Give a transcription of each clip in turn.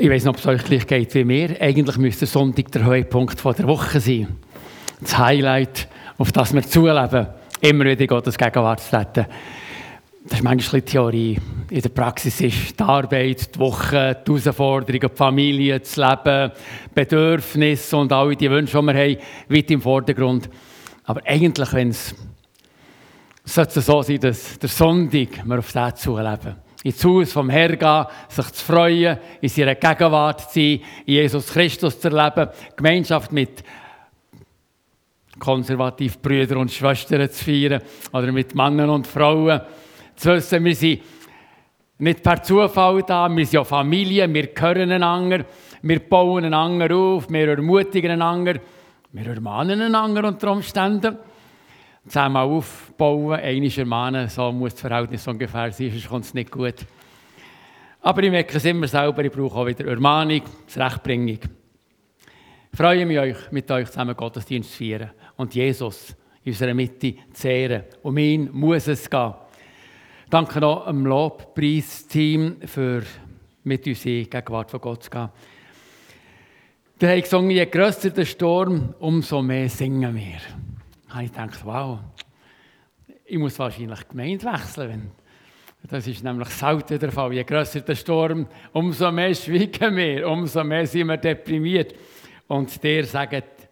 Ich weiß nicht, ob es euch gleich geht wie mir. Eigentlich müsste Sonntag der Höhepunkt der Woche sein. Das Highlight, auf das wir zuleben, immer wieder Gottes Gegenwart zu treten. Das ist manchmal Theorie. In der Praxis ist die Arbeit, die Woche, die Herausforderungen, die Familie, das Leben, Bedürfnisse und alle die Wünsche, die wir haben, weit im Vordergrund. Aber eigentlich, wenn es so sein, dass der Sonntag wir auf das zuleben ins Haus vom Herrn gehen, sich zu freuen, in seiner Gegenwart zu sein, Jesus Christus zu erleben, Gemeinschaft mit konservativen Brüdern und Schwestern zu feiern oder mit Männern und Frauen. Zu wissen, wir sind nicht per Zufall da, wir sind ja Familie, wir gehören einander, wir bauen einander auf, wir ermutigen einander, wir ermahnen einander unter Umständen zusammen aufbauen, einmal ermahnen, so muss das Verhältnis ungefähr sein, sonst kommt es nicht gut. Aber ich merke es immer selber, ich brauche auch wieder Ermahnung, Zurechtbringung. Ich freue mich, euch, mit euch zusammen Gottesdienst zu feiern und Jesus in unserer Mitte zu ehren. Um ihn muss es gehen. Danke noch dem Lobpreisteam für mit uns in Gegenwart von Gott zu gehen. Der hat gesungen, je grösser der Sturm, umso mehr singen wir habe ich gedacht, wow, ich muss wahrscheinlich die Gemeinde wechseln. Wenn das ist nämlich selten der Fall. Je grösser der Sturm, umso mehr schweigen wir, umso mehr sind wir deprimiert. Und der sagt,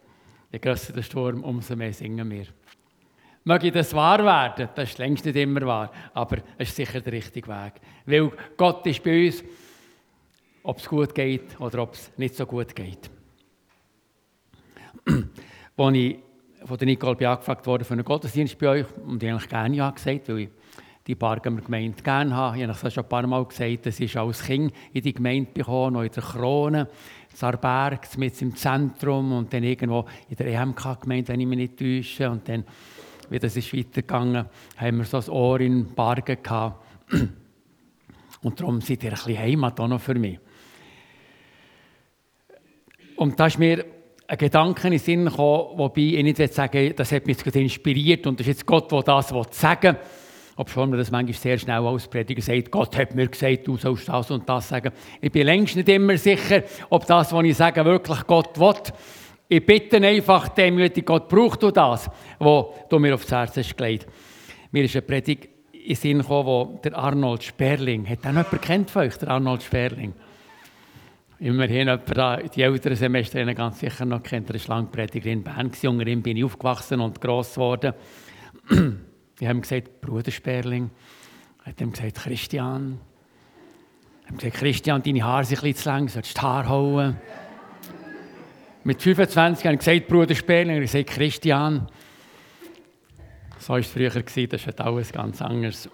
je grösser der Sturm, umso mehr singen wir. Möge das wahr werden, das ist längst nicht immer wahr, aber es ist sicher der richtige Weg. Weil Gott ist bei uns, ob es gut geht oder ob es nicht so gut geht. Als ich von der Nicole angefragt worden für einen Gottesdienst bei euch und ich eigentlich gerne ja gesagt, weil ich die Bargemer Gemeinde gerne habe. Ich habe schon ein paar Mal gesagt, das ist als Kind in die Gemeinde gekommen, noch in der Krone, in Arberg, mit im Zentrum und dann irgendwo in der EMK-Gemeinde, wenn ich mich nicht täusche. Und dann, wie das ist weitergegangen, haben wir so ein Ohr in Bargen gehabt. Und darum seid ihr ein bisschen Heimat auch noch für mich. Und da ist mir ein Gedanke in den Sinn gekommen, wobei ich nicht sagen das hat mich jetzt inspiriert und das ist jetzt Gott, der das sagen will. Obwohl man das manchmal sehr schnell als Prediger sagt, Gott hat mir gesagt, du sollst das und das sagen. Ich bin längst nicht immer sicher, ob das, was ich sage, wirklich Gott will. Ich bitte einfach demütig, Gott braucht du das, was du mir aufs Herz hast gelegt. Mir ist eine Predigt in den Sinn gekommen, wo der Arnold Sperling, hat auch jemand kennt von euch, der Arnold Sperling? Immerhin jemand, die älteren Semester haben ganz sicher noch kennt. Er war lange Prediger in Bern. Unter bin ich aufgewachsen und gross geworden. Ich habe gesagt, Bruder Sperling. Er hat ihm gesagt, Christian. Er hat gesagt, Christian, deine Haare sind ein bisschen zu lang, sollst die Haare hauen. Mit 25 habe ich gesagt, Bruder Sperling. Er hat gesagt, Christian. So war es früher, das ist alles ganz anders.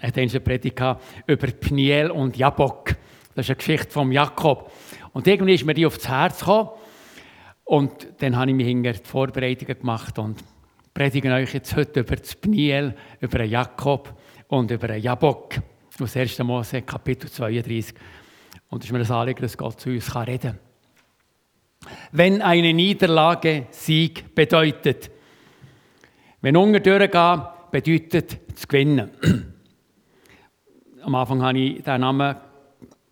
Er hat eine Predigt über Pniel und Jabok. Das ist eine Geschichte von Jakob. Und irgendwie ist mir die aufs Herz gekommen. Und dann habe ich mich hinter die Vorbereitungen gemacht und predige euch jetzt heute über das Pniel, über Jakob und über Jabok. Aus 1. Mose, Kapitel 32. Und es ist mir das Anliegen, dass Gott zu uns reden kann. Wenn eine Niederlage Sieg bedeutet. Wenn Hunger durchgehen, bedeutet es gewinnen. Am Anfang habe ich den Namen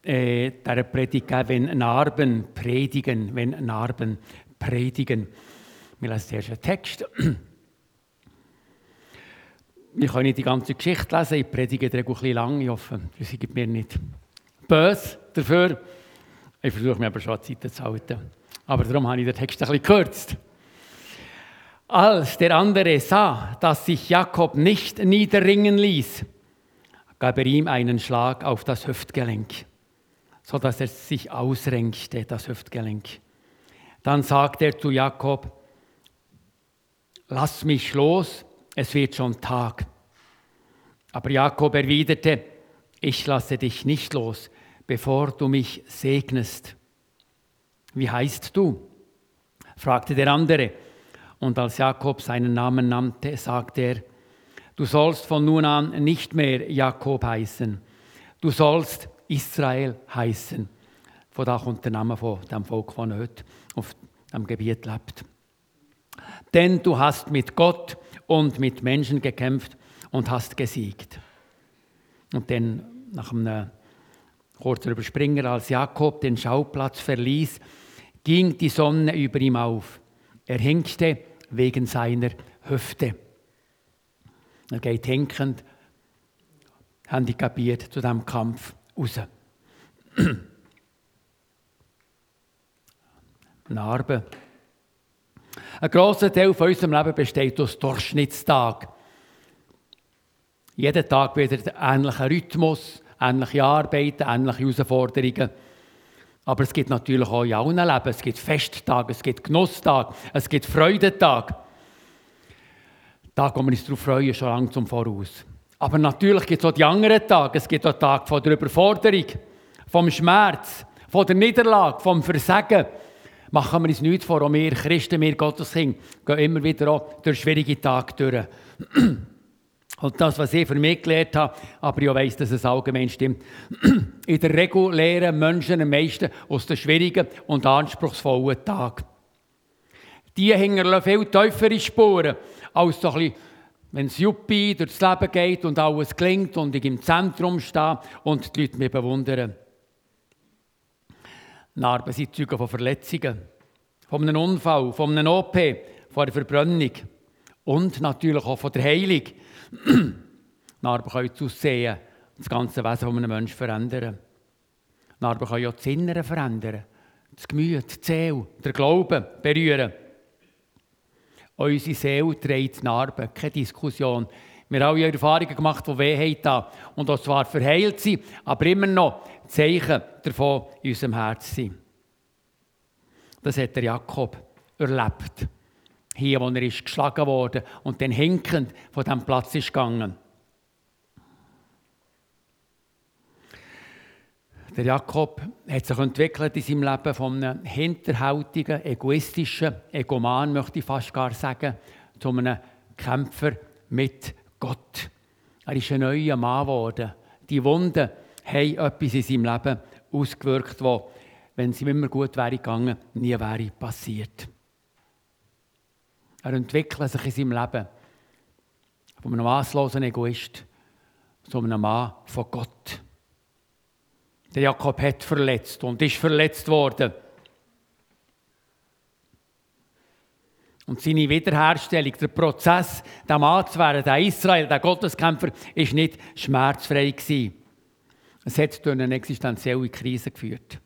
äh, der Predigt wenn Narben predigen, wenn Narben predigen. Wir lesen zuerst einen Text. Wir können nicht die ganze Geschichte lesen, ich predige ein bisschen lang, ich hoffe, das gibt mir nicht böse dafür. Ich versuche mir aber schon Zeit zu halten. Aber darum habe ich den Text ein bisschen gekürzt. Als der andere sah, dass sich Jakob nicht niederringen ließ, gab er ihm einen Schlag auf das Hüftgelenk so dass er sich ausrenkte, das Hüftgelenk. Dann sagte er zu Jakob, lass mich los, es wird schon Tag. Aber Jakob erwiderte, ich lasse dich nicht los, bevor du mich segnest. Wie heißt du? fragte der andere. Und als Jakob seinen Namen nannte, sagte er, du sollst von nun an nicht mehr Jakob heißen, du sollst Israel heißen. Von da kommt der Name von dem Volk, das heute auf dem Gebiet lebt. Denn du hast mit Gott und mit Menschen gekämpft und hast gesiegt. Und dann nach einem Kurzer Überspringer, als Jakob den Schauplatz verließ, ging die Sonne über ihm auf. Er hinkte wegen seiner Hüfte. Er geht hinkend, handicapiert zu diesem Kampf raus. Narben. Ein grosser Teil von unserem Leben besteht aus Durchschnittstag. Jeden Tag wieder ähnlicher Rhythmus, ähnliche Arbeiten, ähnliche Herausforderungen. Aber es gibt natürlich auch in allen Leben. Es gibt Festtage, es gibt Genusstage, es gibt Freudentage. Tag, wo wir uns darauf freuen, schon lange zum Voraus. Aber natürlich gibt es auch die anderen Tage. Es gibt auch Tage von der Überforderung, vom Schmerz, von der Niederlage, vom Versagen. Machen wir uns nichts vor, auch wir Christen, wir Gotteskinder, gehen immer wieder auch durch schwierige Tage durch. Und das, was ich für mich gelernt habe, aber ich weiss, dass es allgemein stimmt, in der Regel lernen Menschen am meisten aus den schwierigen und anspruchsvollen Tagen. Die hängen viel tiefere Spuren als so ein bisschen, wenn es Juppie durchs Leben geht und alles klingt und ich im Zentrum stehe und die Leute mich bewundern. Narben sind Zeugen von Verletzungen, von einem Unfall, von einem OP, von einer Verbrennung und natürlich auch von der Heilung. Narben können das Aussehen, das ganze Wesen von einem Menschen verändern. Narben können auch das Innere verändern, das Gemüt, die Seele, der Glauben berühren. Unsere Seele trägt Narben, keine Diskussion. Wir haben auch Erfahrungen gemacht, die weh haben und auch zwar verheilt sind, aber immer noch Zeichen davon in unserem Herzen sind. Das hat der Jakob erlebt. Hier, wo er ist geschlagen wurde und dann hinkend von diesem Platz ist gegangen. Der Jakob hat sich entwickelt in seinem Leben von einem hinterhältigen, egoistischen Egoman, möchte ich fast gar sagen, zu einem Kämpfer mit Gott. Er ist ein neuer Mann geworden. Die Wunden haben etwas in seinem Leben ausgewirkt, das, wenn es ihm immer gut wäre gegangen, nie wäre passiert. Er entwickelt sich in seinem Leben von einem maßlosen Egoist zu einem Mann von Gott. Der Jakob hat verletzt und ist verletzt worden. Und seine Wiederherstellung, der Prozess, der Mann zu werden, der Israel, der Gotteskämpfer, ist nicht schmerzfrei gewesen. Es hat zu einer existenziellen Krise geführt.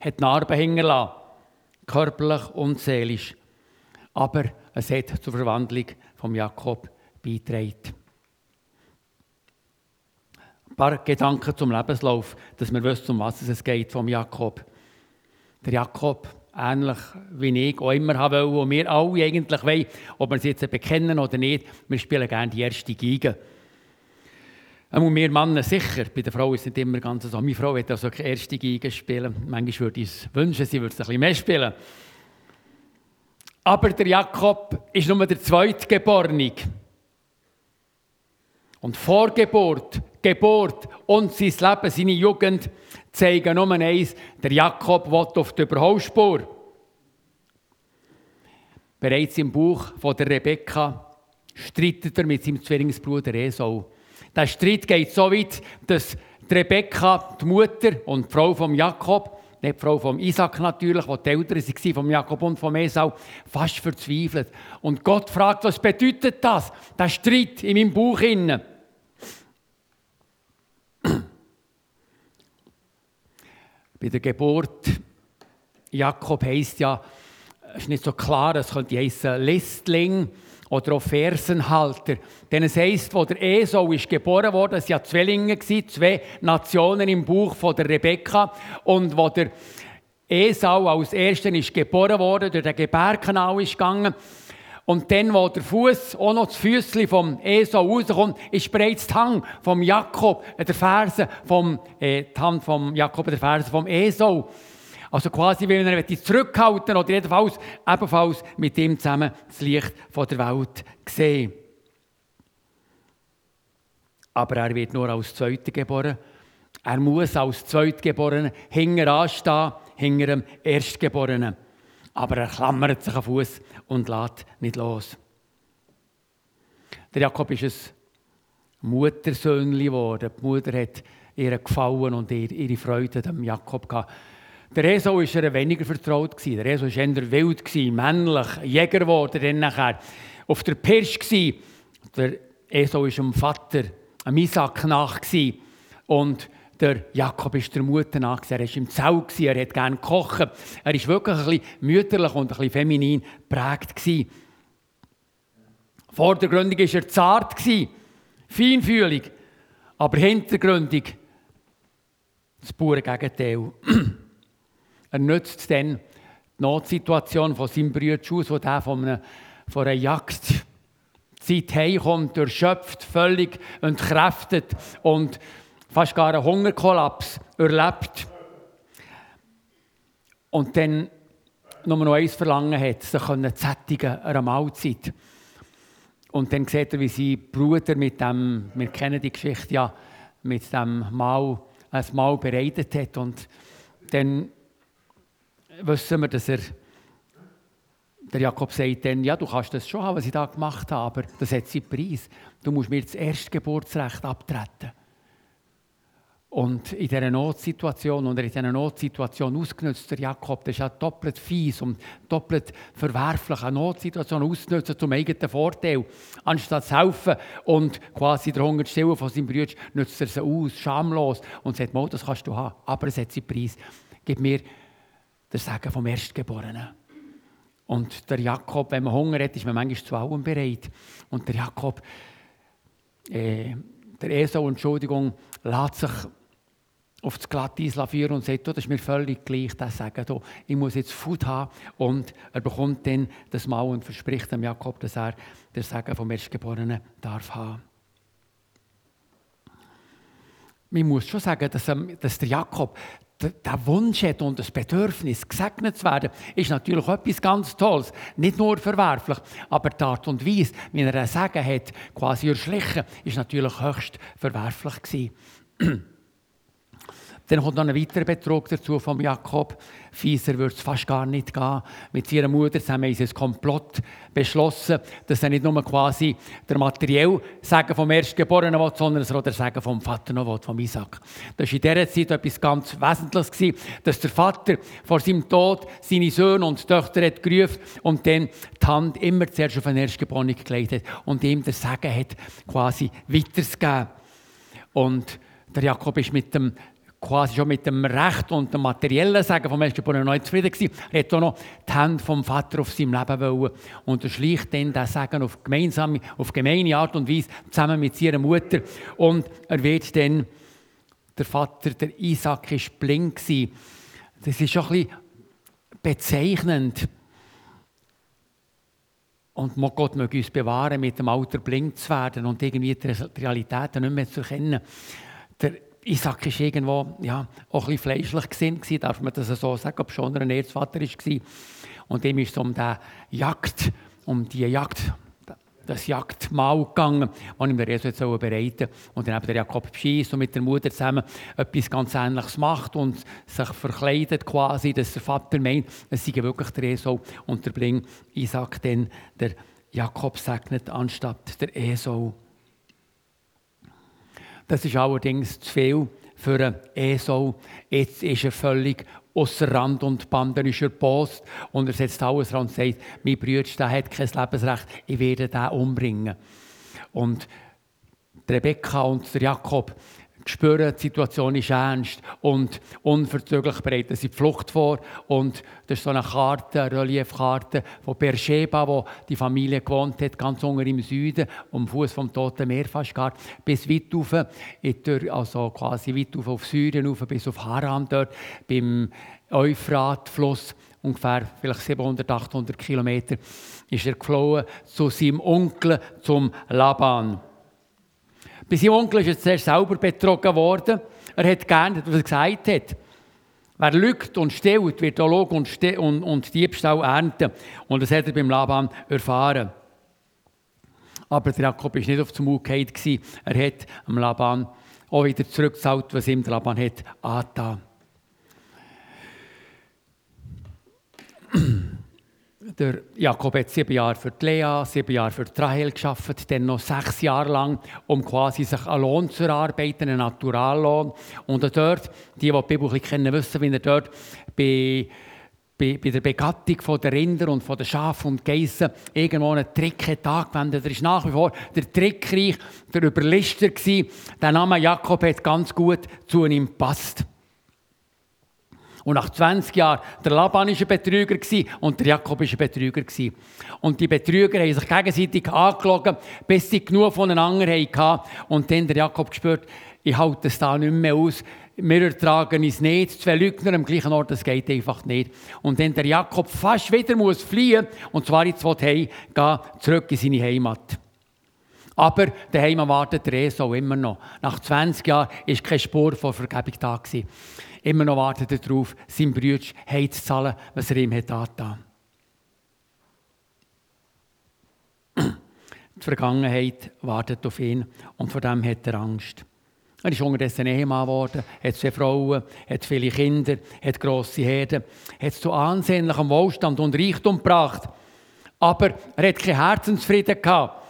Hat Narben hingelassen, körperlich und seelisch. Aber es hat zur Verwandlung von Jakob beigetragen. Ein paar Gedanken zum Lebenslauf, dass wir wissen, um was es geht vom Jakob. Der Jakob, ähnlich wie ich auch immer haben wollte, und wir alle eigentlich wollen, ob wir es jetzt bekennen oder nicht, wir spielen gerne die erste Geige. Und wir Männer sicher, bei der Frau ist es nicht immer ganz so. Meine Frau wird also keine erste Geige spielen. Manchmal würde ich es wünschen, sie würde es ein bisschen mehr spielen. Aber der Jakob ist nur der Zweitgeborene. Und Vorgeburt, Geburt und sein Leben, seine Jugend zeigen nur eins, der Jakob will auf die Überholspur. Bereits im Buch von der Rebekka streitet er mit seinem Zwillingsbruder Esau. Der Streit geht so weit, dass die Rebekka, die Mutter und die Frau von Jakob, nicht die Frau von Isaac natürlich, die die Eltern waren von Jakob und von Esau, fast verzweifelt. Und Gott fragt, was bedeutet das? Der Streit in meinem Bauch innen. Bei der Geburt Jakob heisst ja, ist nicht so klar, es könnte heißen Listling oder auch Fersenhalter. Denn es heisst, wo der Esau ist geboren wurde, es ja Zwillinge, zwei Nationen im Buch von der Rebekka. Und wo der Esau als Erster ist geboren wurde, durch den Gebärkanal ist gegangen. Und dann, wo der Fuß auch noch das Füßchen vom Esau rauskommt, ist bereits die Hand vom Jakob, äh, der Ferse vom, äh, Hand vom Jakob, der Ferse vom Esau. Also quasi, weil er ihn zurückhalten oder jedenfalls ebenfalls mit ihm zusammen das Licht von der Welt sehen. Aber er wird nur als Zweiter geboren. Er muss als Zweitgeborener hinter anstehen, hinter dem Erstgeborenen. Aber er klammert sich auf Fuß und lässt nicht los. Der Jakob ist ein Muttersöhnli geworden. Die Mutter hat ihren Gefallen und ihre Freude dem Jakob gehabt. Der Esau war er weniger vertraut. Der Esau war eher wild, männlich, Jäger geworden, dann nachher auf der Pirsch. Der Esau war dem Vater, am Isaac, nach. Und der Jakob ist der Mutter nach. Er war im Zau, er hat gerne gekocht. Er war wirklich ein bisschen mütterlich und ein bisschen feminin geprägt. Vordergründig war er zart, feinfühlig, aber hintergründig das pure Gegenteil. er nützt dann die Notsituation von seinem Bruder aus, der von einer, von einer Jagd Zeit heimkommt, erschöpft, völlig entkräftet und fast gar einen Hungerkollaps erlebt. Und dann nur noch eins verlangen hat, sich zu sättigen einer Mahlzeit. Und dann sieht er, wie sein Bruder mit dem, wir kennen die Geschichte ja, mit dem Mahl, ein Mahl bereitet hat. Und dann wissen wir, dass er, der Jakob sagt dann, ja, du kannst das schon haben, was ich da gemacht habe, aber das hat seinen Preis. Du musst mir das Erstgeburtsrecht abtreten. Und in dieser Notsituation, und er in dieser Notsituation ausgenutzt, der Jakob, das ist ja doppelt fies und doppelt verwerflich, eine Notsituation auszunutzen zum eigenen Vorteil. Anstatt zu helfen und quasi der Hunger zu stillen von seinem Bruder, nutzt er sie aus, schamlos, und sagt, Mal, das kannst du haben, aber es hat seinen Preis. Gib mir den Segen vom Erstgeborenen. Und der Jakob, wenn man Hunger hat, ist man manchmal zu allem bereit. Und der Jakob, äh, der Esau, Entschuldigung, lässt sich auf das Glatteis führen und sagt, das ist mir völlig gleich, das sagen, ich muss jetzt Food haben. Und er bekommt dann das Mal und verspricht dem Jakob, dass er den Segen vom Erstgeborenen darf haben. Man muss schon sagen, dass, dass der Jakob der Wunsch hat und das Bedürfnis, gesegnet zu werden, ist natürlich etwas ganz Tolles. Nicht nur verwerflich, aber die Art und Weise, wie er ein Segen hat, quasi erschlichen, ist natürlich höchst verwerflich gewesen. Dann kommt noch ein weiterer Betrug dazu von Jakob. Fieser würde es fast gar nicht gehen. Mit ihrer Mutter haben sie ein Komplott beschlossen, dass er nicht nur quasi der materielle Segen vom Erstgeborenen will, sondern auch der Segen vom Vater noch will, vom Isaac. Das war in dieser Zeit etwas ganz Wesentliches, gewesen, dass der Vater vor seinem Tod seine Söhne und Töchter hat gerufen und dann die Hand immer zuerst auf den Erstgeborenen gelegt hat und ihm der Segen hat quasi weiterzugeben. Und der Jakob ist mit dem quasi schon mit dem Recht und dem materiellen Sagen vom Erstgeborenen noch nicht zufrieden gewesen. Er hat auch noch die Hände vom Vater auf seinem Leben wollen und er schleicht dann das Sagen auf gemeinsame, auf gemeine Art und Weise zusammen mit seiner Mutter und er wird dann, der Vater, der Isaac, ist blind gewesen. Das ist schon ein bisschen bezeichnend. Und Gott möge uns bewahren, mit dem Alter blind zu werden und irgendwie die Realitäten nicht mehr zu erkennen. Der Isaac war irgendwo ja, auch ein fleischlich gesinnt, darf man das so sagen, ob schon ein Erzvater war. Und dem ist es um die Jagd, um die Jagd, das Jagdmahl gegangen, das ihm der Jesus jetzt bereiten Und dann eben der Jakob beschießt und mit der Mutter zusammen etwas ganz Ähnliches macht und sich verkleidet quasi, dass der Vater meint, es sei wirklich der Esau und der Bling Isaac dann der Jakob segnet anstatt der Esau. Das ist allerdings zu viel für einen Esau. Jetzt ist er völlig außer Rand und Band, dann ist er Post und er setzt alles ran und sagt, mein Bruder der hat kein Lebensrecht, ich werde den umbringen. Und Rebecca und Jakob spüren, die Situation ist ernst und unverzüglich bereiten sie die Flucht vor. Und das ist so eine Karte, eine Reliefkarte von Beersheba, wo die Familie gewohnt hat, ganz unten im Süden, am Fuß vom Toten Meer fast gar, bis weit rauf, also quasi weit rauf auf Syrien, rauf, bis auf Haran dort, beim Euphratfluss ungefähr vielleicht 700, 800 Kilometer, ist er geflohen zu seinem Onkel, zum Laban. Bei seinem Onkel ist er zuerst selber betrogen worden. Er hat gern, was er gesagt hat. Wer lügt und stiehlt, wird auch Log und, und, und Diebstahl ernten. Und das hat er beim Laban erfahren. Aber der Jakob war nicht auf dem gefallen. Er hat am Laban auch wieder zurückgezahlt, was ihm der Laban hat angetan. Der Jakob hat sieben Jahre für die Lea, sieben Jahre für die Rahel geschafft, dann noch sechs Jahre lang, um quasi sich einen Lohn zu erarbeiten, einen Naturallohn. Und dort, die, die die Bibel kennen, wissen, wie er dort bei, bei, der Begattung der Rinder und der Schafe und Geissen irgendwo einen Trick hat angewendet. Er ist nach wie vor der Trickreich, der Überlister gewesen. Der Name Jakob hat ganz gut zu ihm gepasst. Und nach 20 Jahren, der Laban war ein Betrüger und der Jakob war ein Betrüger. Und die Betrüger haben sich gegenseitig angelogen, bis sie genug voneinander hatten. Und dann der Jakob gespürt, ich halte es da nicht mehr aus. Wir ertragen es nicht. Zwei Lügner am gleichen Ort, das geht einfach nicht. Und dann der Jakob fast wieder muss fliehen, und zwar ins Heim, gehen zurück in seine Heimat. Aber daheim wartet der Esau immer noch. Nach 20 Jahren war keine Spur von Vergebung da. Gewesen immer noch wartet er darauf, seinem Bruder zu zahlen, was er ihm hat angetan Die Vergangenheit wartet auf ihn und vor dem hat er Angst. Er ist unterdessen Ehemann geworden, hat zwei Frauen, hat viele Kinder, hat grosse Herden, hat zu ansehnlichem Wohlstand und Reichtum gebracht. Aber er hat keinen Herzensfrieden gehabt.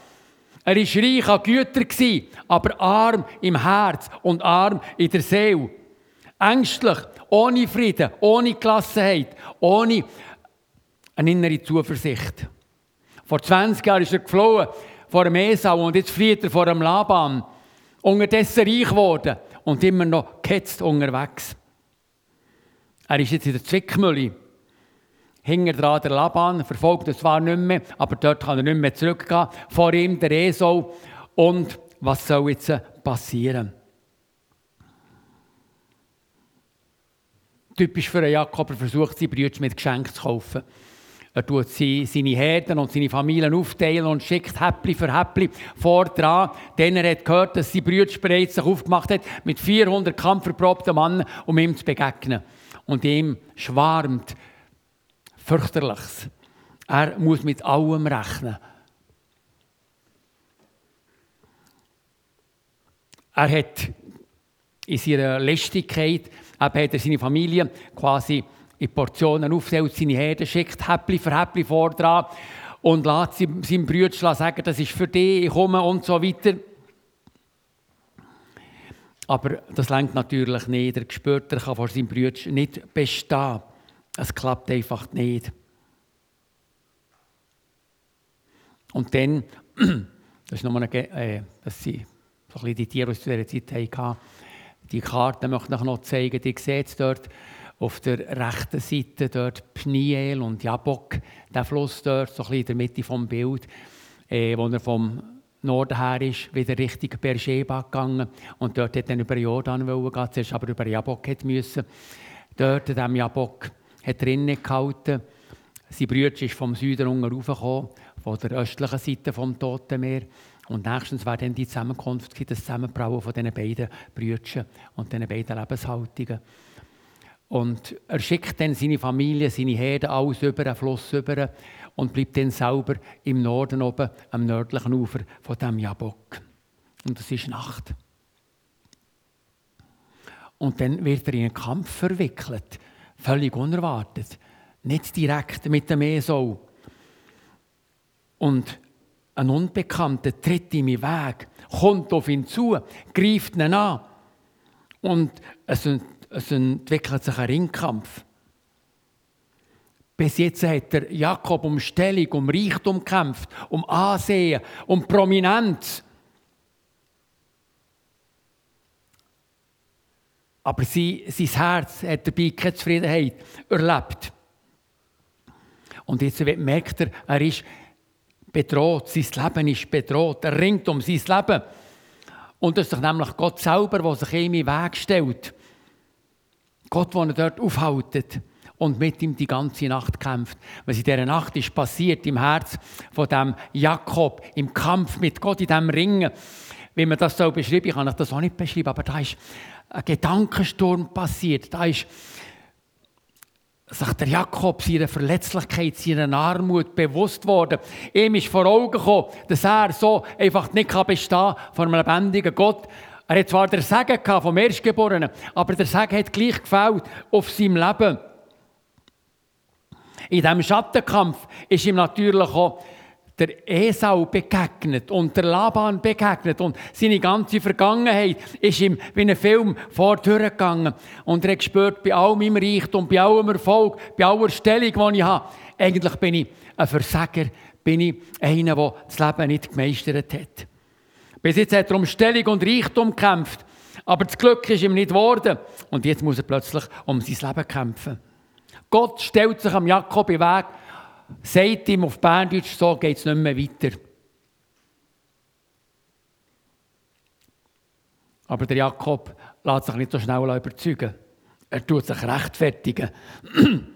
Er war reich an Gütern, aber arm im Herz und arm in der Seele. Ängstlich, ohne Frieden, ohne Gelassenheit, ohne eine innere Zuversicht. Vor 20 Jahren ist er geflohen vor dem Esau und jetzt flieht er vor dem Laban. Unterdessen reich geworden und immer noch gehetzt unterwegs. Er ist jetzt in der Zwickmühle. Hinter dran der Laban, verfolgt es zwar nicht mehr, aber dort kann er nicht mehr zurückgehen. Vor ihm der Esau. Und was soll jetzt passieren? Typisch für einen Jakob, er versucht, seine Brüder mit Geschenken zu kaufen. Er tut seine Herden und seine Familien aufteilen und schickt Häppli für Häppli vor dran. Denn er hat gehört, dass sein Brüder bereits sich aufgemacht hat, mit 400 kampfverprobten Männern, um ihm zu begegnen. Und ihm schwarmt fürchterliches. Er muss mit allem rechnen. Er hat in seiner Lästigkeit Eben hat er seine Familie quasi in Portionen aufgeteilt, seine Herden schickt Häppli für Häppli vor dran und lässt seinem Bruder sagen, das ist für dich, ich komme und so weiter. Aber das lenkt natürlich nicht. Er spürt, er kann vor seinem Bruder nicht bestehen. Es klappt einfach nicht. Und dann, das ist nochmal eine, äh, das sind so ein bisschen die Tiere, die zu dieser Zeit hatten, die Karte möchte ich noch zeigen. Die seht dort auf der rechten Seite dort Pniel und Jabok, der Fluss dort, so ein bisschen in der Mitte vom Bild, äh, wo er vom Norden her ist, wieder Richtung Beersheba gegangen und dort hat er über Jordan gehen, zuerst aber über Jabok müssen. Dort, in diesem Jabok, hat er innen gehalten. Sein Bruder ist vom Süden raufgekommen, von der östlichen Seite vom Toten Meer. Und nächstens wäre dann die Zusammenkunft, das Zusammenbrauen von diesen beiden Brüdern und diesen beiden Lebenshaltungen. Und er schickt dann seine Familie, seine Herden alles über den Fluss über und bleibt dann selber im Norden oben, am nördlichen Ufer von dem Jabok. Und es ist Nacht. Und dann wird er in einen Kampf verwickelt, völlig unerwartet, nicht direkt mit dem Esau. Und ein Unbekannter tritt ihm in Weg, kommt auf ihn zu, greift ihn an. Und es, es entwickelt sich ein Ringkampf. Bis jetzt hat der Jakob um Stellung, um Reichtum gekämpft, um Ansehen, um Prominenz. Aber sein, sein Herz hat dabei keine Zufriedenheit erlebt. Und jetzt merkt er, er ist bedroht, sein Leben ist bedroht, er ringt um sein Leben. Und das ist doch nämlich Gott selber, der sich ihm in den Weg stellt. Gott, der ihn dort aufhaltet und mit ihm die ganze Nacht kämpft. Was in dieser Nacht ist passiert im Herz von dem Jakob, im Kampf mit Gott, in diesem Ringen. Wie man das so beschreibt, ich kann das auch nicht beschreiben, aber da ist ein Gedankensturm passiert. Da ist sich der Jakob seiner Verletzlichkeit, seiner Armut bewusst worden. Ihm ist vor Augen gekommen, dass er so einfach nicht bestehen kann vor einem lebendigen Gott. Er hat zwar den Segen vom Erstgeborenen, aber der Segen hat gleich gefällt auf seinem Leben. In diesem Schattenkampf ist ihm natürlich auch der Esau begegnet und der Laban begegnet und seine ganze Vergangenheit ist ihm wie ein Film vordurchgegangen und er hat gespürt, bei all meinem Reichtum, bei allem Erfolg, bei aller Stellung, die ich habe, eigentlich bin ich ein Versager, bin ich einer, der das Leben nicht gemeistert hat. Bis jetzt hat er um Stellung und Reichtum gekämpft, aber das Glück ist ihm nicht geworden und jetzt muss er plötzlich um sein Leben kämpfen. Gott stellt sich am Jakob in Weg sagt ihm auf Berndeutsch, so geht es nicht mehr weiter. Aber der Jakob lässt sich nicht so schnell überzeugen. Er tut sich rechtfertigen.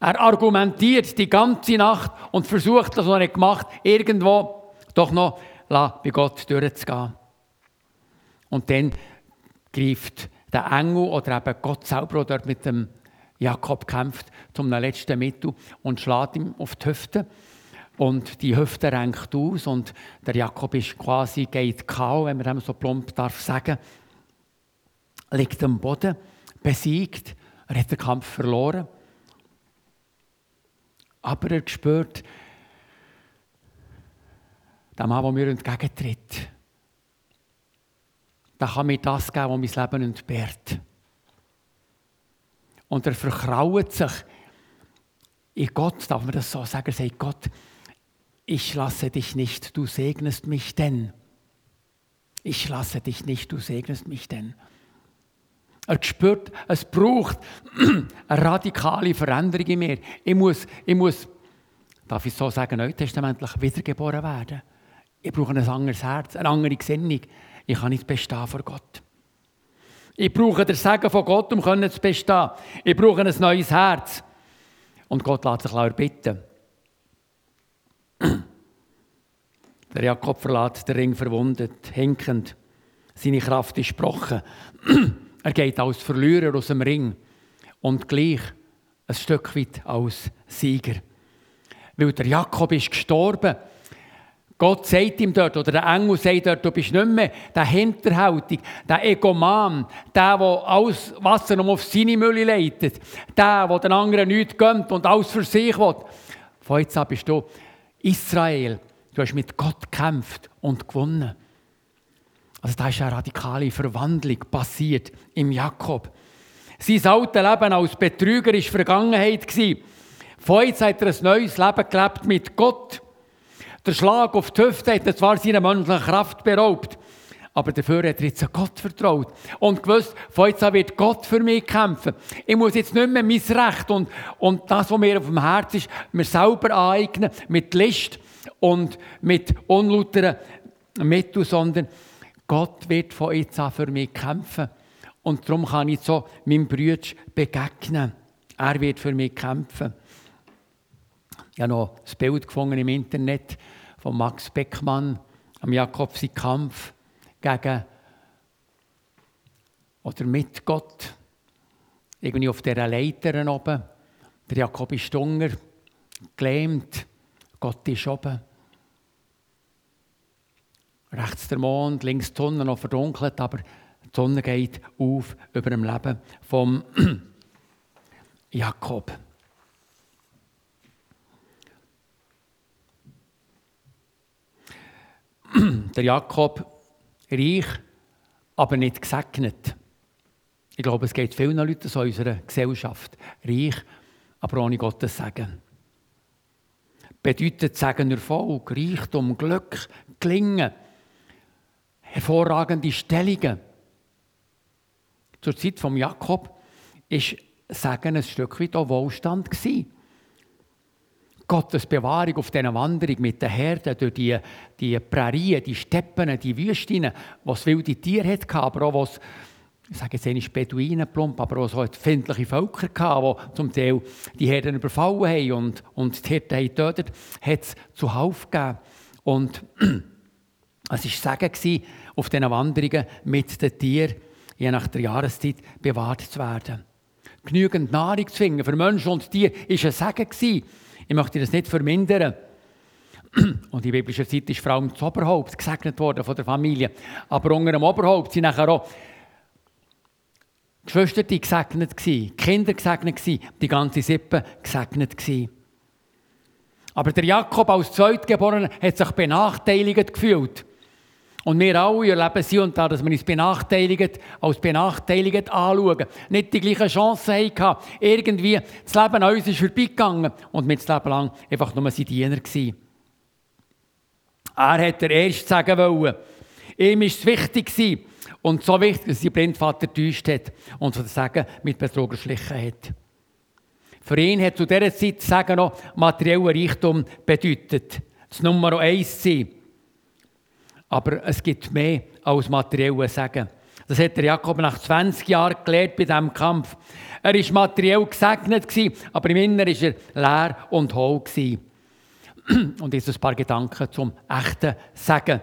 er argumentiert die ganze Nacht und versucht, das, was er gemacht irgendwo doch noch bei Gott durchzugehen. Und dann greift der Engel oder eben Gott selber dort mit dem Jakob kämpft zum letzten Mittel und schlägt ihm auf die Hüfte. Und die Hüfte renkt aus und der Jakob ist quasi geht kaum, wenn man dem so plump darf sagen, liegt am Boden, besiegt, er hat den Kampf verloren. Aber er spürt, der Mann, der mir entgegentritt, der kann mir das geben, was mein Leben entbehrt. Und er verkraut sich in Gott, darf man das so sagen, er sagt Gott, ich lasse dich nicht, du segnest mich denn. Ich lasse dich nicht, du segnest mich denn. Er spürt, es braucht eine radikale Veränderung in mir. Ich muss, ich muss darf ich so sagen, neutestamentlich wiedergeboren werden. Ich brauche ein anderes Herz, eine andere Gesinnung. Ich kann nicht bestehen vor Gott. Ich brauche den Segen von Gott, um zu bestehen. Ich brauche ein neues Herz. Und Gott lässt sich erbitten. Der Jakob verlässt den Ring verwundet, hinkend. Seine Kraft ist gebrochen. er geht als Verlierer aus dem Ring und gleich ein Stück weit als Sieger. Weil der Jakob ist gestorben Gott sagt ihm dort, oder der Engel sagt dort, du bist nicht mehr der Hinterhältig, der Egoman, der, der alles Wasser um auf seine Mülle leitet, der, der den anderen nichts gönnt und alles für sich will. Von jetzt an bist du Israel. Du hast mit Gott gekämpft und gewonnen. Also da ist eine radikale Verwandlung passiert im Jakob. Sein altes Leben als Betrüger war Vergangenheit. Von jetzt hat er ein neues Leben gelebt mit Gott. Der Schlag auf die Hüfte hat er zwar seine menschliche Kraft beraubt, aber dafür hat er jetzt Gott vertraut und gewusst, von jetzt an wird Gott für mich kämpfen. Ich muss jetzt nicht mehr mein Recht und, und das, was mir auf dem Herz ist, mir selber aneignen, mit List und mit unlauteren Mitteln, sondern Gott wird von jetzt an für mich kämpfen. Und darum kann ich so meinem Bruder begegnen. Er wird für mich kämpfen. Ich habe noch ein Bild gefunden im Internet von Max Beckmann am Jakob sein Kampf gegen oder mit Gott. Irgendwie auf dieser Leiter oben. Der Jakob ist Hunger, gelähmt. Gott ist oben. Rechts der Mond, links die Sonne noch verdunkelt, aber die Sonne geht auf über dem Leben vom Jakob. der Jakob reich, aber nicht gesegnet. Ich glaube, es geht vielen Leuten so in unserer Gesellschaft. Reich, aber ohne Gottes Segen. Bedeutet Segen Erfolg, Reichtum, Glück, Gelingen, hervorragende Stellungen. Zur Zeit von Jakob war Segen ein Stück weit auch Wohlstand. Gewesen. Gottes Bewahrung auf dieser Wanderung mit den Herden durch die, die Prärien, die Steppen, die Wüsten, wo es wilde Tiere hatte, aber auch was ich sage jetzt nicht Beduinen plump, aber auch so findliche Völker hatten, die zum Teil die Herden überfallen haben und, und die Hirten haben getötet, hat es zuhauf gegeben. Und es war Segen auf diesen Wanderungen mit den Tieren, je nach der Jahreszeit, bewahrt zu werden. Genügend Nahrung zu finden für Menschen und Tiere war ein Segen. Ich möchte das nicht vermindern. Und in biblischer Zeit ist allem das Oberhaupt gesegnet worden von der Familie. Aber unter dem Oberhaupt sind nachher auch Geschwister gesegnet gsi, Kinder gesegnet gsi, die ganze Sippe gesegnet gsi. Aber der Jakob als Zweitgeborener hat sich benachteiligt gefühlt. Und wir alle erleben sie und da, dass wir uns benachteiligt, als benachteiligt anschauen. Nicht die gleichen Chancen hatten. Irgendwie, das Leben an uns ist vorbeigegangen und wir das Leben lang einfach nur sein Diener gewesen. Er hat der Erste sagen wollen. Ihm war es wichtig und so wichtig, dass sein Blindvater getäuscht hat und das Sagen mit Betrug geschlichen hat. Für ihn hat zu dieser Zeit Sagen noch materieller Reichtum bedeutet. Das Nummer eins sein. Aber es gibt mehr als materielle Sagen. Das hat der Jakob nach 20 Jahren gelernt bei diesem Kampf. Er war materiell gesegnet, aber im Inneren war er leer und hohl. Und jetzt ein paar Gedanken zum echten Sagen.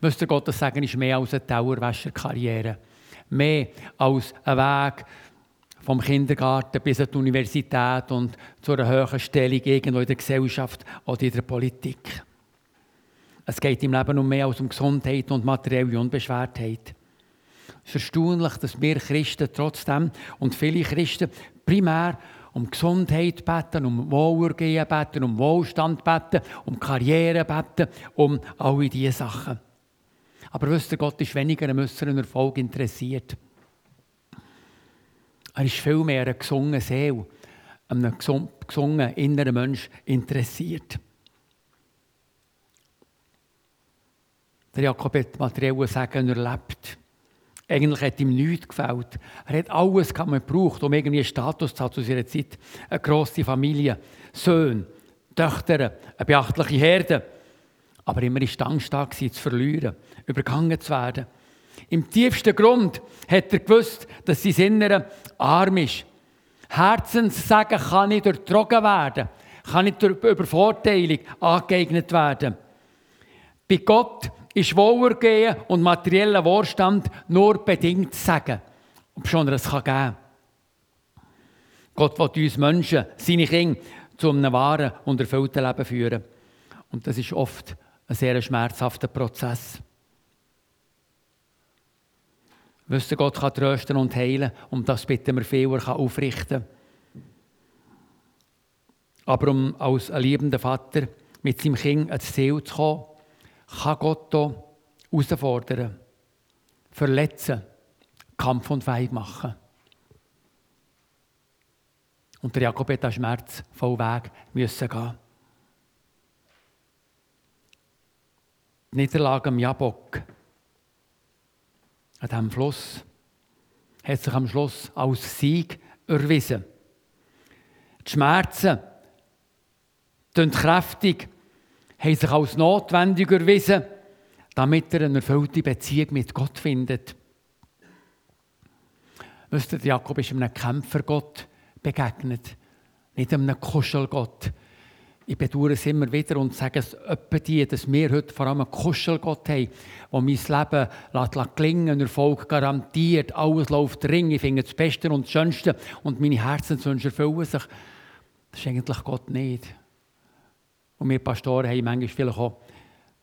Wisst ihr, Gottes Segen ist mehr als eine Dauerwäscherkarriere. Mehr als ein Weg vom Kindergarten bis zur Universität und zu einer höheren Stellung irgendwo in der Gesellschaft oder in der Politik. Es geht im Leben um mehr als um Gesundheit und materielle Unbeschwertheit. Es ist erstaunlich, dass wir Christen trotzdem und viele Christen primär um Gesundheit beten, um Wohlergehen beten, um Wohlstand beten, um Karriere beten, um alle diese Sachen. Aber wisst ihr, Gott ist weniger an äußeren Erfolg interessiert. Er ist viel mehr an gesungenen Seele, einem gesungenen inneren Mensch interessiert. Der Jakob hat materielle Segen erlebt. Eigentlich hat ihm nichts gefällt. Er hat alles gebraucht, um irgendwie einen Status zu haben zu seiner Zeit. Eine grosse Familie, Söhne, Töchter, eine beachtliche Herde. Aber immer ist Angst da zu verlieren, übergangen zu werden. Im tiefsten Grund hat er gewusst, dass sein Innere arm ist. Herzenssagen kann nicht durchtrogen werden, kann nicht durch Übervorteilung angeeignet werden. Bei Gott ist Wohlergehen und materieller Wohlstand nur bedingt sagen, ob schon er es geben kann. Gott will uns Menschen, seine Kinder, zu einem wahren und erfüllten Leben führen. Und das ist oft ein sehr schmerzhafter Prozess. Wisst ihr, Gott kann trösten und heilen und das bitten wir viel, er kann aufrichten. Aber um als liebender Vater mit seinem Kind ans Ziel zu kommen, kann Gott hier herausfordern, verletzen, Kampf und Weib machen. Und der Jakob hat einen voll Weg müssen gehen. Die Niederlage am Jabok, an diesem Fluss, hat sich am Schluss als Sieg erwiesen. Die Schmerzen sind kräftig, haben sich als notwendig erwiesen, damit er eine erfüllte Beziehung mit Gott findet. Wisst ihr, Jakob ist einem Kämpfergott begegnet, nicht einem Kuschelgott. Ich bedauere es immer wieder und sage es öppe die, dass wir heute vor allem einen Kuschelgott haben, der mein Leben lässt, gelingen, Erfolg garantiert, alles läuft ring, ich finde das Beste und das Schönste und meine Herzenswünsche erfüllen sich. Das ist eigentlich Gott nicht. Und wir Pastoren haben manchmal vielleicht auch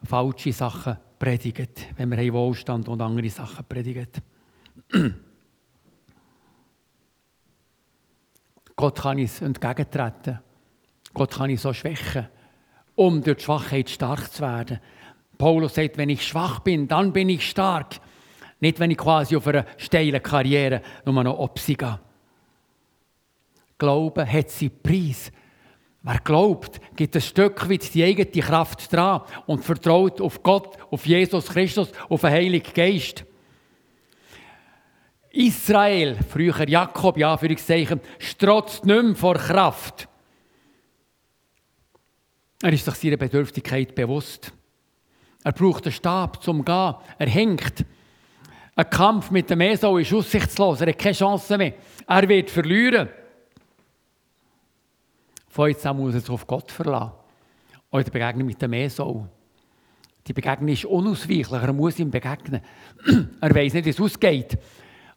falsche Sachen predigt, wenn wir Wohlstand und andere Sachen predigen. Gott kann uns entgegentreten. Gott kann ich so schwächen, um durch die Schwachheit stark zu werden. Paulus sagt, wenn ich schwach bin, dann bin ich stark. Nicht, wenn ich quasi auf einer steilen Karriere nur noch obsiege. Glauben hat seinen Preis. Wer glaubt, gibt ein Stück weit die eigene Kraft dran und vertraut auf Gott, auf Jesus Christus, auf den Heiligen Geist. Israel, früher Jakob, ja, für Zeichen, strotzt nicht mehr vor Kraft. Er ist sich seiner Bedürftigkeit bewusst. Er braucht einen Stab zum Gehen. Er hängt. Ein Kampf mit dem Esau ist aussichtslos. Er hat keine Chance mehr. Er wird verlieren. Von jetzt an muss er auf Gott verlassen. Die Begegnung mit dem Esau. Die Begegnung ist unausweichlich. Er muss ihm begegnen. er weiß nicht, wie es ausgeht.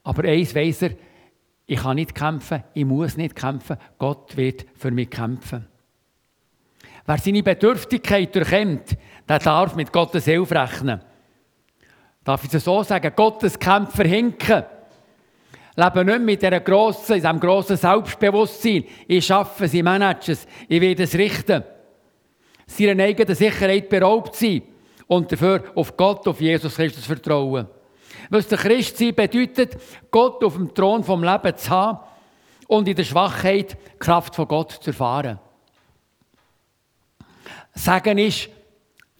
Aber eins weiß er, ich kann nicht kämpfen, ich muss nicht kämpfen. Gott wird für mich kämpfen. Wer seine Bedürftigkeit erkennt, der darf mit Gottes Hilfe rechnen. Darf ich es so sagen? Gottes Kämpfer hinken. Leben nicht mit dieser grossen, diesem grossen Selbstbewusstsein. Ich es, ich manage es, ich werde es richten. Seiner eigenen Sicherheit beraubt sein und dafür auf Gott, auf Jesus Christus vertrauen. Was der Christ sein bedeutet, Gott auf dem Thron vom Leben zu haben und in der Schwachheit die Kraft von Gott zu erfahren. Sagen ist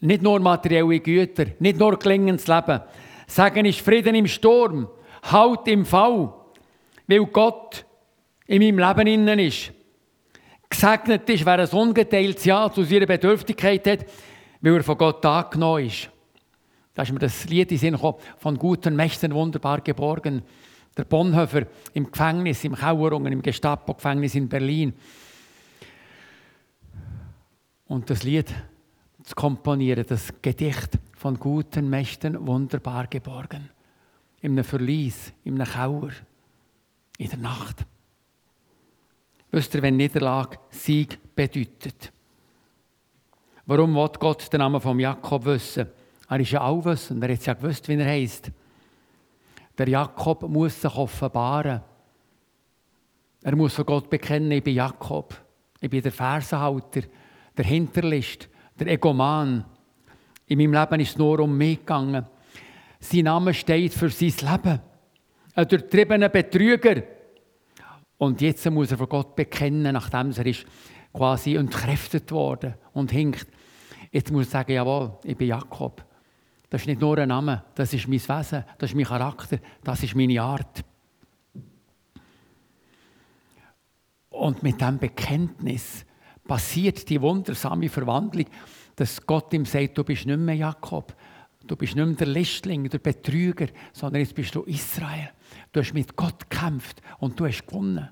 nicht nur materielle Güter, nicht nur gelingendes Leben. Sagen ist Frieden im Sturm, Halt im Fall, weil Gott in meinem Leben innen ist. Gesegnet ist, wer ein ungeteiltes Ja zu seiner Bedürftigkeit hat, weil er von Gott angenommen ist. Da ist mir das Lied in Sinn gekommen, von guten Mächten wunderbar geborgen. Der Bonhoeffer im Gefängnis, im Kauerungen, im Gestapo-Gefängnis in Berlin. Und das Lied zu komponieren, das Gedicht von guten Mächten wunderbar geborgen. In einem Verlies, in einem Kauer, in der Nacht. Wisst ihr, wenn Niederlage Sieg bedeutet? Warum will Gott den Namen von Jakob wissen? Er ist ja allwissend, er hat ja gewusst, wie er heißt. Der Jakob muss sich offenbaren. Er muss von Gott bekennen, ich bin Jakob. Ich bin der Fersenhalter, der Hinterlist, der Egoman. In meinem Leben ist es nur um mich gegangen. Sein Name steht für sein Leben. Ein durchtriebener Betrüger. Und jetzt muss er von Gott bekennen, nachdem er ist quasi entkräftet worden und hinkt. Jetzt muss er sagen, jawohl, ich bin Jakob. Das ist nicht nur ein Name, das ist mein Wesen, das ist mein Charakter, das ist meine Art. Und mit diesem Bekenntnis passiert die wundersame Verwandlung, dass Gott ihm sagt, du bist nicht mehr Jakob, du bist nicht mehr der Listling, der Betrüger, sondern jetzt bist du Israel. Du hast mit Gott gekämpft und du hast gewonnen.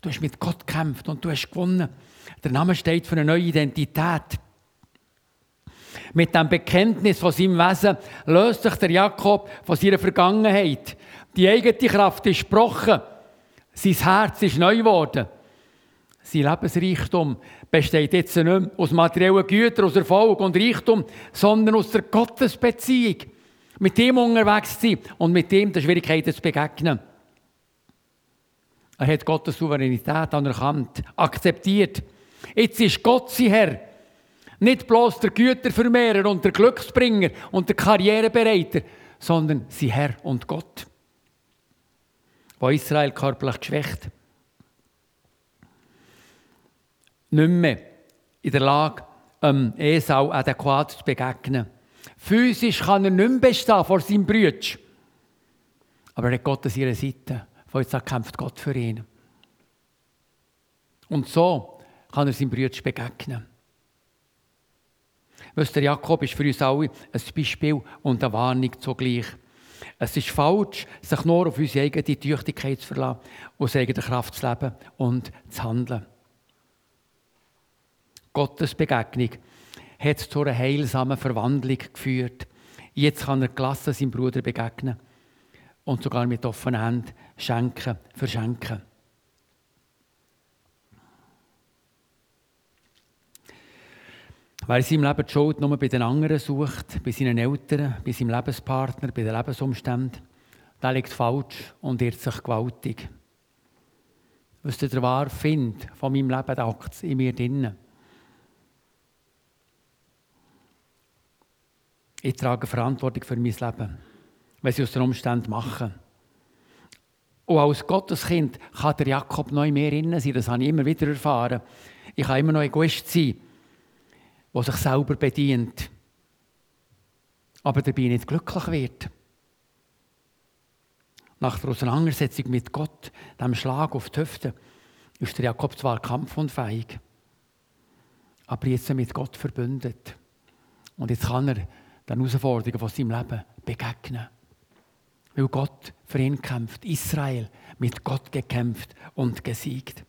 Du hast mit Gott gekämpft und du hast gewonnen. Der Name steht für eine neue Identität. Mit dem Bekenntnis von seinem Wesen löst sich der Jakob von seiner Vergangenheit. Die eigene Kraft ist gebrochen. Sein Herz ist neu geworden. Sein Lebensreichtum besteht jetzt nicht mehr aus materiellen Gütern, aus Erfolg und Reichtum, sondern aus der Gottesbeziehung. Mit ihm unterwegs zu sein und mit ihm der Schwierigkeiten zu begegnen. Er hat Gottes Souveränität anerkannt, akzeptiert. Jetzt ist Gott sein Herr. Nicht bloß der Gütervermehrer und der Glücksbringer und der Karrierebereiter, sondern sein Herr und Gott. Wo Israel körperlich geschwächt, nicht mehr in der Lage, ähm, Esau adäquat zu begegnen. Physisch kann er nicht mehr bestehen vor seinem Brütsch. Aber er hat Gott an seiner Seite. Von jetzt an kämpft Gott für ihn. Und so kann er seinem Brütsch begegnen. Weißt, der Jakob ist für uns alle ein Beispiel und eine Warnung zugleich. Es ist falsch, sich nur auf unsere eigene Tüchtigkeit zu verlassen, aus eigener Kraft zu leben und zu handeln. Gottes Begegnung hat zu einer heilsamen Verwandlung geführt. Jetzt kann er gelassen seinem Bruder begegnen und sogar mit offenen Händen schenken, verschenken. Wer in seinem Leben die Schuld nur bei den anderen sucht, bei seinen Eltern, bei seinem Lebenspartner, bei den Lebensumständen, der liegt falsch und irrt sich gewaltig. Was der wahre Find von meinem Leben, der in mir drinnen. Ich trage Verantwortung für mein Leben, wenn sie aus den Umständen machen. Und als Gotteskind kann der Jakob noch mehr innen sein, das habe ich immer wieder erfahren. Ich kann immer noch Egoist sein, der sich selber bedient, aber dabei nicht glücklich wird. Nach der Auseinandersetzung mit Gott, dem Schlag auf die Hüfte, ist der Jakob zwar kampfunfähig, aber jetzt mit Gott verbündet. Und jetzt kann er den Herausforderungen von seinem Leben begegnen. Weil Gott für ihn kämpft. Israel mit Gott gekämpft und gesiegt.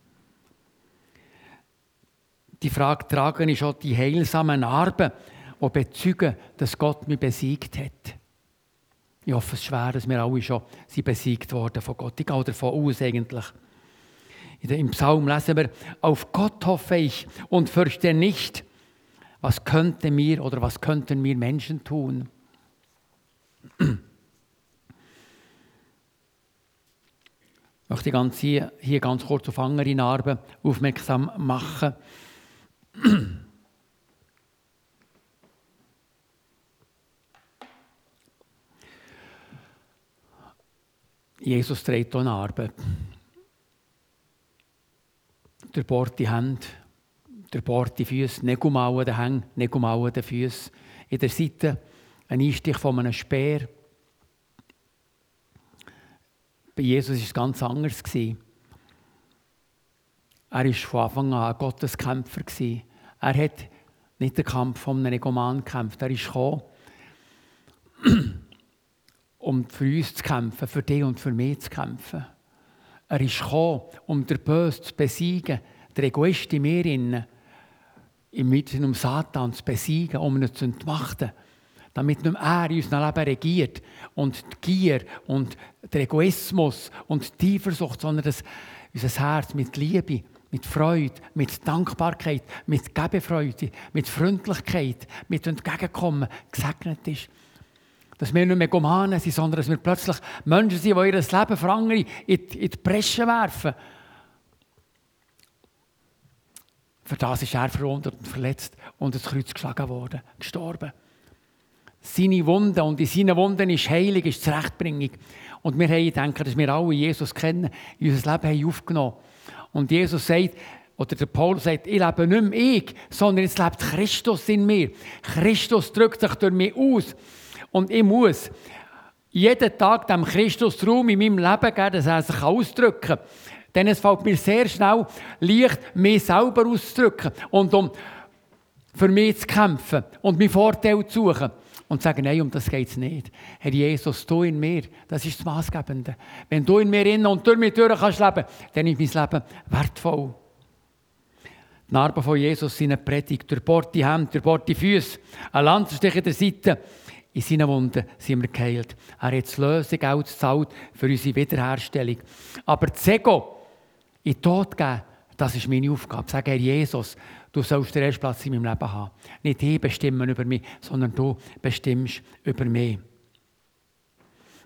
Die Frage tragen ist auch die heilsamen Narben, die bezeugen, dass Gott mich besiegt hat. Ich hoffe es schwer, dass wir alle schon besiegt worden von Gott. Ich gehe davon aus eigentlich. Im Psalm lesen wir, auf Gott hoffe ich und fürchte nicht, was könnte mir oder was könnten mir Menschen tun? Ich möchte ganz hier, hier ganz kurz auf andere Narben aufmerksam machen. Jesus trägt hier Narben. Der Bord die Hände, der die Füße, Negumauen die Hänge, Negumauen die Füße. In der Seite ein Einstich von einem Speer. Bei Jesus war es ganz anders. Er war von Anfang an ein Gotteskämpfer. Er hat nicht den Kampf von einem Negoman gekämpft. Er ist gekommen, um für uns zu kämpfen, für dich und für mich zu kämpfen. Er ist gekommen, um den Bösen zu besiegen, der Egoist in mir, innen, im Mitteln um Satan zu besiegen, um ihn zu entmachten. Damit nicht er in unserem Leben regiert und die Gier und der Egoismus und die Eifersucht, sondern dass unser Herz mit Liebe, mit Freude, mit Dankbarkeit, mit Gebefreude, mit Freundlichkeit, mit Entgegenkommen gesegnet ist dass wir nicht mehr Gomanen sind, sondern dass wir plötzlich Menschen sind, die ihr Leben für andere in die, Bresche werfen. Für das ist er verwundert und verletzt und ins Kreuz geschlagen worden, gestorben. Seine Wunden und in seinen Wunden ist Heilig, ist Zurechtbringung. Und wir haben, denken, dass wir alle Jesus kennen, in unser Leben haben aufgenommen. Und Jesus sagt, oder der Paulus sagt, ich lebe nicht mehr ich, sondern jetzt lebt Christus in mir. Christus drückt sich durch mich aus. Und ich muss jeden Tag dem Christus Raum in meinem Leben geben, dass er sich ausdrücken kann. Denn es fällt mir sehr schnell leicht, mich selber auszudrücken und um für mich zu kämpfen und meinen Vorteil zu suchen. Und zu sagen, nein, um das geht es nicht. Herr Jesus, du in mir, das ist das Maßgebende. Wenn du in mir innen und durch mich durch kannst leben, dann ist mein Leben wertvoll. Die Narben von Jesus sind eine Predigt, durch die Hände, durch die Füße, ein Lanzenstich in der Seite, in seinen Wunden sind wir geheilt. Er hat das Lösegeld gezahlt für unsere Wiederherstellung. Aber das Ego in den Tod geben, das ist meine Aufgabe. Sag, Herr Jesus, du sollst den ersten Platz in meinem Leben haben. Nicht ich bestimmen über mich, sondern du bestimmst über mich.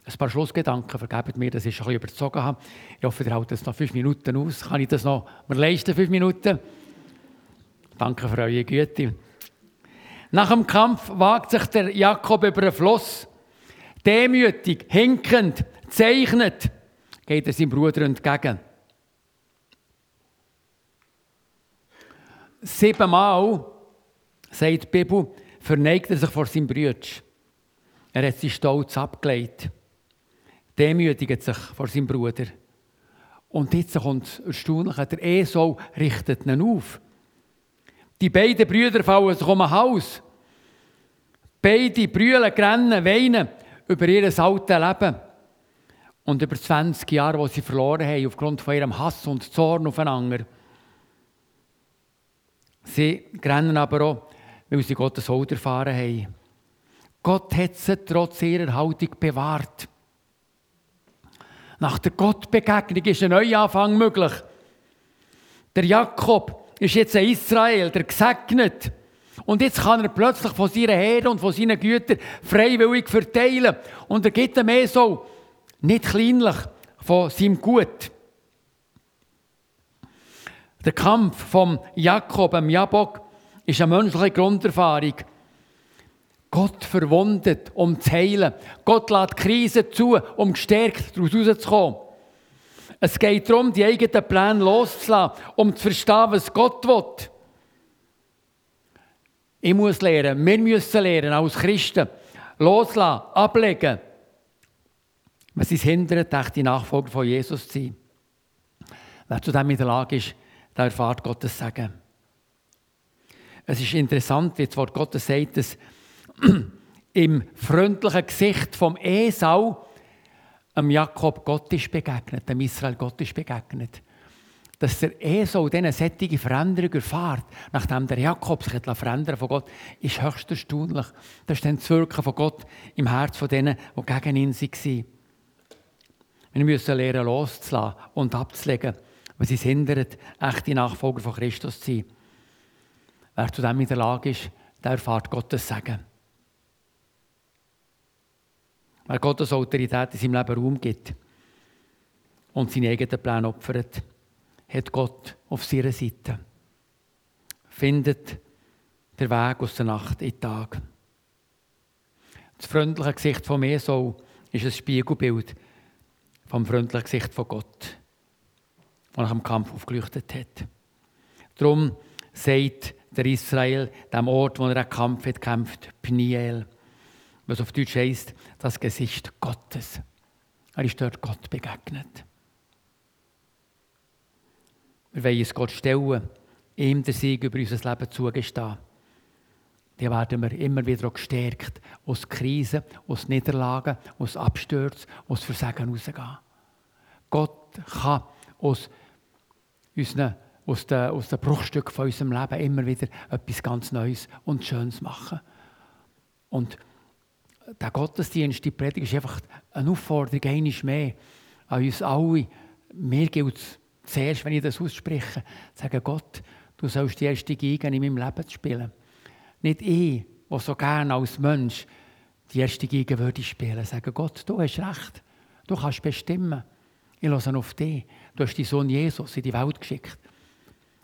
Ein paar Schlussgedanken, vergebt mir, dass ich ein bisschen überzogen habe. Ich hoffe, ihr haltet jetzt noch fünf Minuten aus. Kann ich das noch mir leisten, fünf Minuten? Danke für eure Güte. Nach dem Kampf wagt sich der Jakob über den Fluss. Demütig, hinkend, zeichnet, geht er seinem Bruder entgegen. Siebenmal, sagt die Bibel, verneigt er sich vor seinem Bruder. Er hat seinen Stolz abgelegt. Demütigt sich vor seinem Bruder. Und jetzt kommt das Erstaunliche, der Esau richtet ihn auf. Die beiden Brüder fallen sich um ein Haus. Beide brüllen, rennen, weinen über ihr altes Leben und über 20 Jahre, die sie verloren haben, aufgrund von ihrem Hass und Zorn aufeinander. Sie rennen aber auch, weil sie Gottes Haut erfahren haben. Gott hat sie trotz ihrer Haltung bewahrt. Nach der Gottbegegnung ist ein Neuanfang möglich. Der Jakob ist jetzt ein Israel, der gesegnet. Und jetzt kann er plötzlich von seiner Herde und von seinen Gütern freiwillig verteilen. Und er gibt ihm mehr so, nicht kleinlich, von seinem Gut. Der Kampf vom Jakob, dem Jabok, ist eine menschliche Grunderfahrung. Gott verwundet, um zu heilen. Gott lässt Krisen zu, um gestärkt daraus rauszukommen. Es geht darum, die eigenen Pläne loszulassen, um zu verstehen, was Gott will. Ich muss lernen, wir müssen lernen, als Christen, loslassen, ablegen, was uns hindert, echte Nachfolger von Jesus zu sein. Wer zu dem in der Lage ist, der erfahrt Gottes Segen. Es ist interessant, wie das Wort Gottes sagt, dass im freundlichen Gesicht vom Esau am Jakob Gott ist begegnet, dem Israel Gott ist begegnet dass der Esau diese sättige Veränderung erfährt, nachdem der Jakob sich verändern von Gott, ist höchst erstaunlich. Das ist dann das Wirken von Gott im Herz von denen, die gegen ihn waren. Wir müssen lernen, loszulassen und abzulegen, was uns hindert, echte Nachfolger von Christus zu sein. Wer zu dem in der Lage ist, der erfahrt Gottes Segen. Wer Gottes Autorität in seinem Leben Raum gibt und seine eigenen Pläne opfert, hat Gott auf seiner Seite. Findet der Weg aus der Nacht in den Tag. Das freundliche Gesicht von Esau ist ein Spiegelbild vom freundlichen Gesicht von Gott, das nach dem Kampf aufgeleuchtet hat. Darum sagt der Israel, dem Ort, wo er einen Kampf hat kämpft, Pniel, was auf Deutsch heißt, das Gesicht Gottes. Er ist dort Gott begegnet. Wir wollen uns Gott stellen, ihm den Sieg über unser Leben zugestehen. Dann werden wir immer wieder gestärkt, aus Krisen, aus Niederlagen, aus Abstürzen, aus Versagen rausgehen. Gott kann aus, unseren, aus, den, aus den Bruchstücken von unserem Leben immer wieder etwas ganz Neues und Schönes machen. Und der Gottesdienst, die Predigt, ist einfach eine Aufforderung, einmal mehr an uns alle. Mir gilt es zuerst, wenn ich das ausspreche, sagen, Gott, du sollst die erste Geige in meinem Leben spielen. Nicht ich, der so gerne als Mensch die erste Geige würde spielen, sagen, Gott, du hast recht, du kannst bestimmen. Ich höre auf dich. Du hast deinen Sohn Jesus in die Welt geschickt.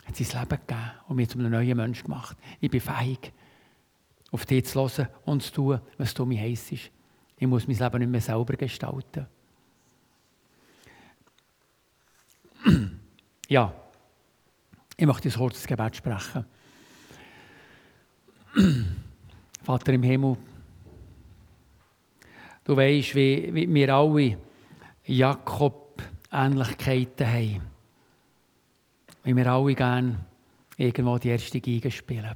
Er hat sein Leben gegeben und mich zu einem neuen Menschen gemacht. Ich bin fähig, auf dich zu hören und zu tun, was du mir heisst. Ich muss mein Leben nicht mehr selber gestalten. Ja, ich möchte ein kurzes Gebet sprechen. Vater im Himmel, du weißt, wie, wie wir alle Jakob Ähnlichkeiten haben. Wie wir alle gerne irgendwo die erste Geige spielen.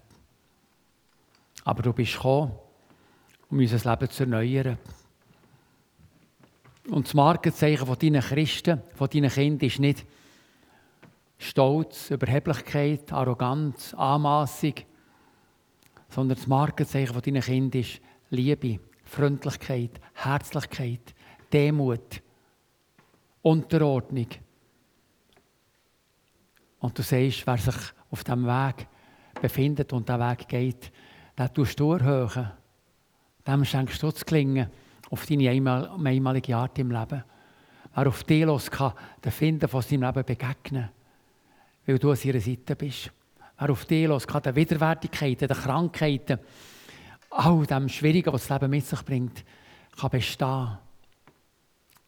Aber du bist gekommen, um unser Leben zu erneuern. Und das Markenzeichen von deinen Christen, von deinen Kindern ist nicht Stolz, Überheblichkeit, Arroganz, Anmaßung, sondern das Markenzeichen von deinen Kindern ist Liebe, Freundlichkeit, Herzlichkeit, Demut, Unterordnung. Und du siehst, wer sich auf diesem Weg befindet und diesen Weg geht, den tust du erhöhen. Dem schenkst du das Klingen auf deine einmalige Art im Leben. Wer auf dich los kann, den Finden von seinem Leben begegnen weil du an ihrer Seite bist. Wer auf dich los kann, den Widerwärtigkeiten, den Krankheiten, all dem Schwierigen, was das Leben mit sich bringt, kann bestehen.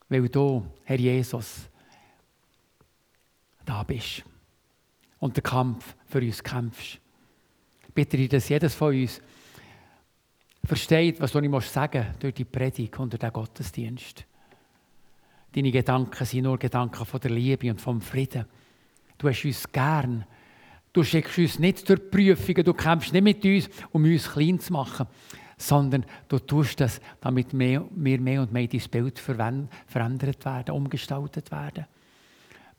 Weil du, Herr Jesus, da bist und den Kampf für uns kämpfst. Ich bitte dich, dass jedes von uns versteht, was ich sagen muss durch die Predigt und durch den Gottesdienst. Deine Gedanken sind nur Gedanken von der Liebe und vom Frieden. Du hast uns gern. Du schickst uns nicht durch Prüfungen, du kämpfst nicht mit uns, um uns klein zu machen, sondern du tust das, damit wir mehr und mehr dein Bild verändert werden, umgestaltet werden.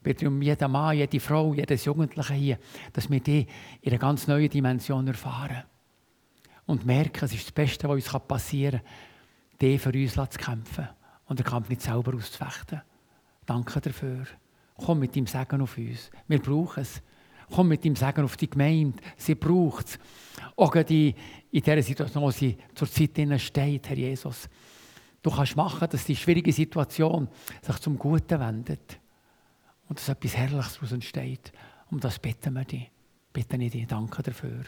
Bitte um jeden Mann, jede Frau, jedes Jugendliche hier, dass wir die in einer ganz neuen Dimension erfahren. Und merken, es ist das Beste, was uns passieren kann, die für uns zu kämpfen und den Kampf nicht selber auszufechten. Danke dafür. Komm mit dem Segen auf uns. Wir brauchen es. Komm mit dem Segen auf die Gemeinde. Sie braucht es. Auch die, in dieser Situation, wo sie zur Zeit steht, Herr Jesus. Du kannst machen, dass die schwierige Situation sich zum Guten wendet. Und dass etwas Herrliches daraus entsteht. Um das bitten wir dich. Bitte ich dich. Danke dafür.